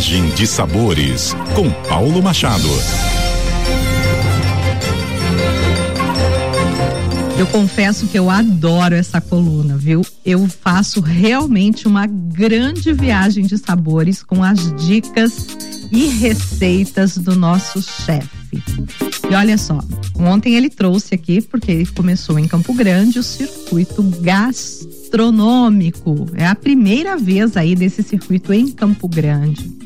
Viagem de Sabores, com Paulo Machado. Eu confesso que eu adoro essa coluna, viu? Eu faço realmente uma grande viagem de sabores com as dicas e receitas do nosso chefe. E olha só, ontem ele trouxe aqui, porque ele começou em Campo Grande, o circuito gastronômico. É a primeira vez aí desse circuito em Campo Grande.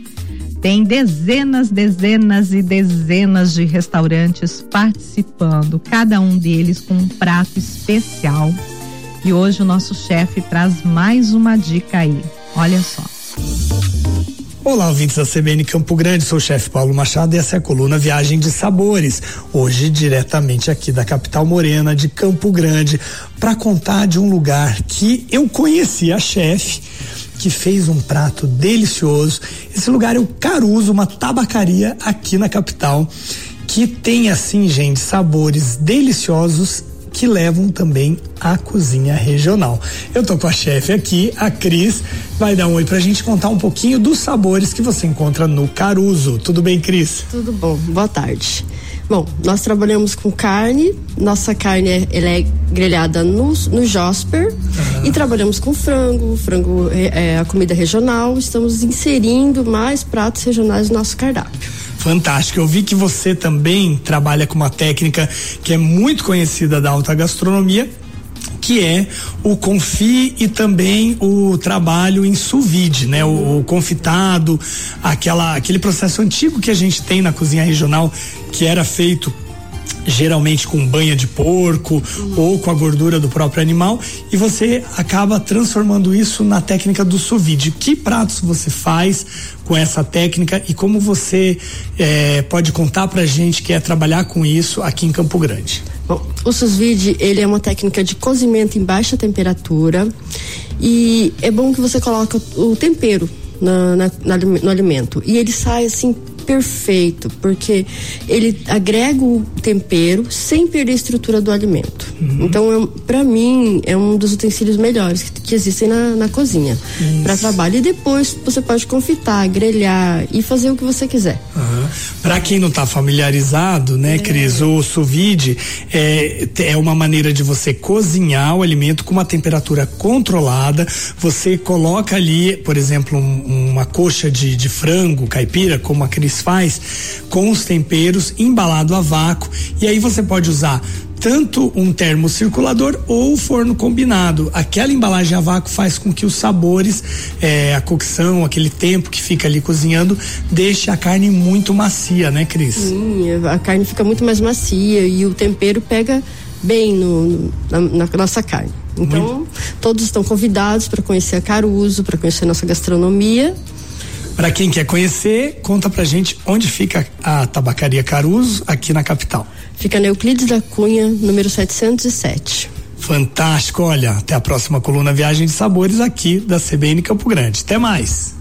Tem dezenas, dezenas e dezenas de restaurantes participando, cada um deles com um prato especial. E hoje o nosso chefe traz mais uma dica aí. Olha só. Olá, ouvintes da CBN Campo Grande, sou o chefe Paulo Machado e essa é a coluna Viagem de Sabores. Hoje, diretamente aqui da capital morena de Campo Grande, para contar de um lugar que eu conheci a chefe que fez um prato delicioso. Esse lugar é o Caruso, uma tabacaria aqui na capital, que tem assim, gente, sabores deliciosos que levam também à cozinha regional. Eu tô com a chefe aqui, a Cris, vai dar um oi pra gente contar um pouquinho dos sabores que você encontra no Caruso. Tudo bem, Cris? Tudo bom. Boa tarde. Bom, nós trabalhamos com carne, nossa carne é, ela é grelhada no, no Josper uhum. e trabalhamos com frango, frango é, é a comida regional, estamos inserindo mais pratos regionais no nosso cardápio. Fantástico. Eu vi que você também trabalha com uma técnica que é muito conhecida da alta gastronomia, que é o confi e também o trabalho em sous vide, né? O, o, confitado, aquela, aquele processo antigo que a gente tem na cozinha regional que era feito geralmente com banha de porco ou com a gordura do próprio animal e você acaba transformando isso na técnica do sous vide. Que pratos você faz com essa técnica e como você eh, pode contar pra gente que é trabalhar com isso aqui em Campo Grande? Bom, o sous vide, ele é uma técnica de cozimento em baixa temperatura e é bom que você coloque o tempero na, no alimento e ele sai assim perfeito, porque ele agrega o tempero sem perder a estrutura do alimento. Uhum. Então, para mim, é um dos utensílios melhores que, que existem na, na cozinha para trabalho. E depois você pode confitar, grelhar e fazer o que você quiser. Uhum. Para quem não está familiarizado, né, é. Cris, o sous vide é, é uma maneira de você cozinhar o alimento com uma temperatura controlada. Você coloca ali, por exemplo, um, uma coxa de, de frango caipira, como a Cris faz com os temperos embalado a vácuo e aí você pode usar tanto um termocirculador ou forno combinado. Aquela embalagem a vácuo faz com que os sabores, é, a cocção, aquele tempo que fica ali cozinhando, deixe a carne muito macia, né, Cris? Sim, a carne fica muito mais macia e o tempero pega bem no, na, na nossa carne. Então, muito. todos estão convidados para conhecer a Caruso, para conhecer a nossa gastronomia para quem quer conhecer, conta pra gente onde fica a Tabacaria Caruso, aqui na capital. Fica na Euclides da Cunha, número 707. Fantástico, olha, até a próxima coluna Viagem de Sabores aqui da CBN Campo Grande. Até mais.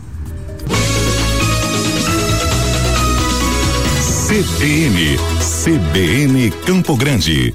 CBN, CBN Campo Grande.